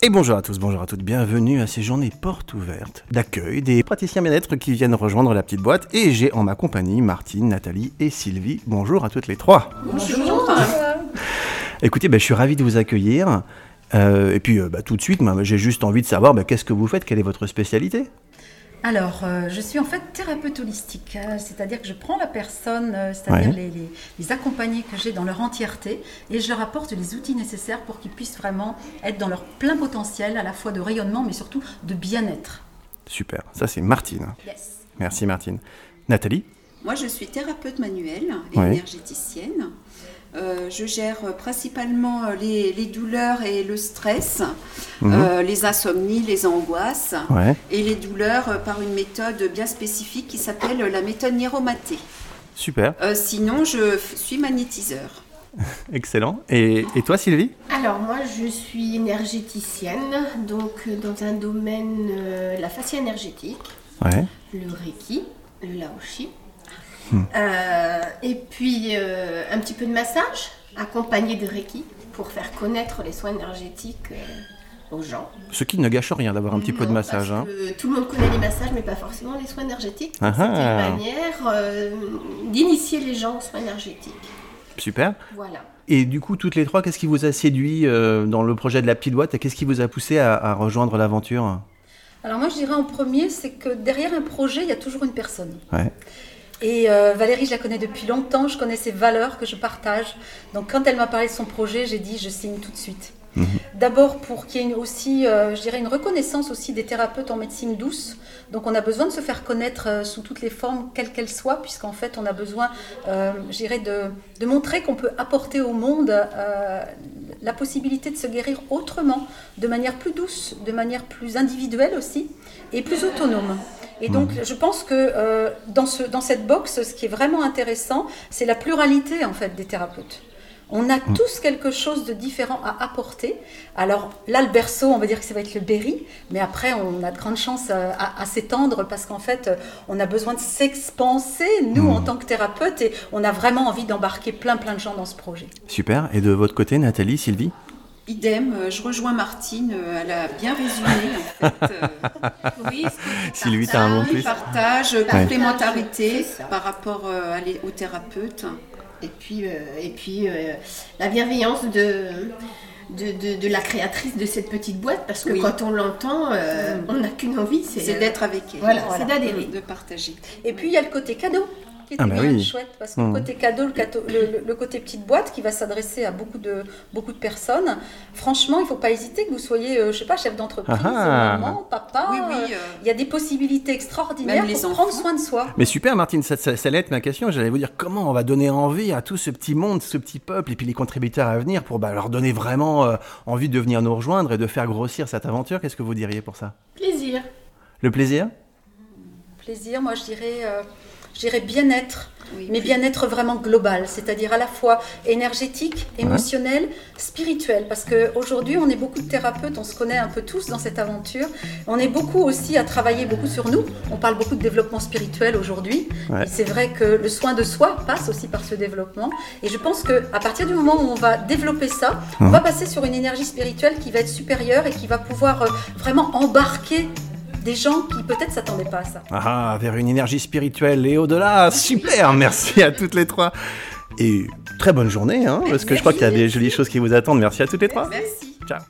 Et bonjour à tous, bonjour à toutes, bienvenue à ces journées portes ouvertes d'accueil des praticiens bien-être qui viennent rejoindre la petite boîte. Et j'ai en ma compagnie Martine, Nathalie et Sylvie. Bonjour à toutes les trois. Bonjour. Écoutez, ben, je suis ravi de vous accueillir. Euh, et puis euh, bah, tout de suite, j'ai juste envie de savoir bah, qu'est-ce que vous faites, quelle est votre spécialité? Alors, euh, je suis en fait thérapeute holistique, euh, c'est-à-dire que je prends la personne, euh, c'est-à-dire Ouais. les, les- les accompagnés que j'ai dans leur entièreté, et je leur apporte les outils nécessaires pour qu'ils puissent vraiment être dans leur plein potentiel, à la fois de rayonnement, mais surtout de bien-être. Super, ça c'est Martine. Yes. Merci Martine. Nathalie? Moi, je suis thérapeute manuelle et Ouais. énergéticienne. Euh, je gère principalement euh, les, les douleurs et le stress, Mhm. euh, les insomnies, les angoisses Ouais, et les douleurs euh, par une méthode bien spécifique qui s'appelle la méthode Niromaté. super, Euh, sinon, je suis magnétiseur. excellent. Et, et toi Sylvie? Alors moi je suis énergéticienne, donc dans un domaine, euh, la fascia énergétique, Ouais, le Reiki, le Laoshi, Hmm. Euh, et puis euh, un petit peu de massage accompagné de Reiki pour faire connaître les soins énergétiques euh, aux gens. ce qui ne gâche rien d'avoir un petit peu de massage. parce Hein. que tout le monde connaît les massages, mais pas forcément les soins énergétiques. Ah C'est une ah. manière euh, d'initier les gens aux soins énergétiques. Super. Voilà. Et du coup, toutes les trois, qu'est-ce qui vous a séduit euh, dans le projet de la petite boîte et qu'est-ce qui vous a poussé à, à rejoindre l'aventure? Alors moi, je dirais en premier, c'est que derrière un projet, il y a toujours une personne. Ouais. Et euh, Valérie, je la connais depuis longtemps, je connais ses valeurs que je partage. Donc quand elle m'a parlé de son projet, j'ai dit je signe tout de suite. D'abord pour qu'il y ait une- aussi, euh, je dirais, une reconnaissance aussi des thérapeutes en médecine douce. Donc on a besoin de se faire connaître euh, sous toutes les formes, quelles qu'elles soient, puisqu'en fait on a besoin, je dirais, de, de montrer qu'on peut apporter au monde la possibilité de se guérir autrement, de manière plus douce, de manière plus individuelle aussi, et plus autonome. Et donc, je pense que euh, dans, ce, dans cette box, ce qui est vraiment intéressant, c'est la pluralité en fait des thérapeutes. On a tous quelque chose de différent à apporter. Alors là, le berceau, on va dire que ça va être le berry, mais après, on a de grandes chances euh, à, à s'étendre parce qu'en fait, euh, on a besoin de s'expanser, nous, en tant que thérapeutes, et on a vraiment envie d'embarquer plein, plein de gens dans ce projet. Super. Et de votre côté, Nathalie, Sylvie? Idem, euh, je rejoins Martine, euh, elle a bien résumé en fait. euh, Oui, tu Sylvie, t'as un bon partages, plus partage, complémentarité par rapport à les- aux thérapeutes. Et puis, euh, et puis euh, la bienveillance de, de, de- de la créatrice de cette petite boîte, parce que Oui. quand on l'entend, euh, on n'a qu'une envie, c'est C'est d'être avec elle. Voilà, Voilà. c'est d'adhérer. de partager. Et puis il y a le côté cadeau qui était Ah bah bien oui. chouette parce que le côté cadeau, le, cato- le- le- le côté petite boîte qui va s'adresser à beaucoup de, beaucoup de personnes. Franchement, il ne faut pas hésiter que vous soyez, euh, je sais pas, chef d'entreprise, Ah ah. maman, papa. Oui, oui. euh, euh, Il y a des possibilités extraordinaires Même les pour prendre soin de soi. Mais super, Martine, ça, ça, ça allait être ma question. J'allais vous dire comment on va donner envie à tout ce petit monde, ce petit peuple, et puis les contributeurs à venir pour bah, leur donner vraiment euh, envie de venir nous rejoindre et de faire grossir cette aventure? Qu'est-ce que vous diriez pour ça? Plaisir. Le plaisir? Plaisir, moi je dirais, euh, je dirais bien-être, oui. mais bien-être vraiment global, c'est-à-dire à la fois énergétique, émotionnel, spirituel. Parce qu'aujourd'hui, on est beaucoup de thérapeutes, on se connaît un peu tous dans cette aventure. On est beaucoup aussi à travailler beaucoup sur nous. On parle beaucoup de développement spirituel aujourd'hui. Ouais. C'est vrai que le soin de soi passe aussi par ce développement. Et je pense qu'à partir du moment où on va développer ça, on va passer sur une énergie spirituelle qui va être supérieure et qui va pouvoir euh, vraiment embarquer des gens qui peut-être s'attendaient pas à ça. Ah, vers une énergie spirituelle et au-delà. Super, merci à toutes les trois. Et très bonne journée, hein, parce que je crois qu'il y a des jolies choses qui vous attendent. Merci à toutes les trois. Merci. Ciao.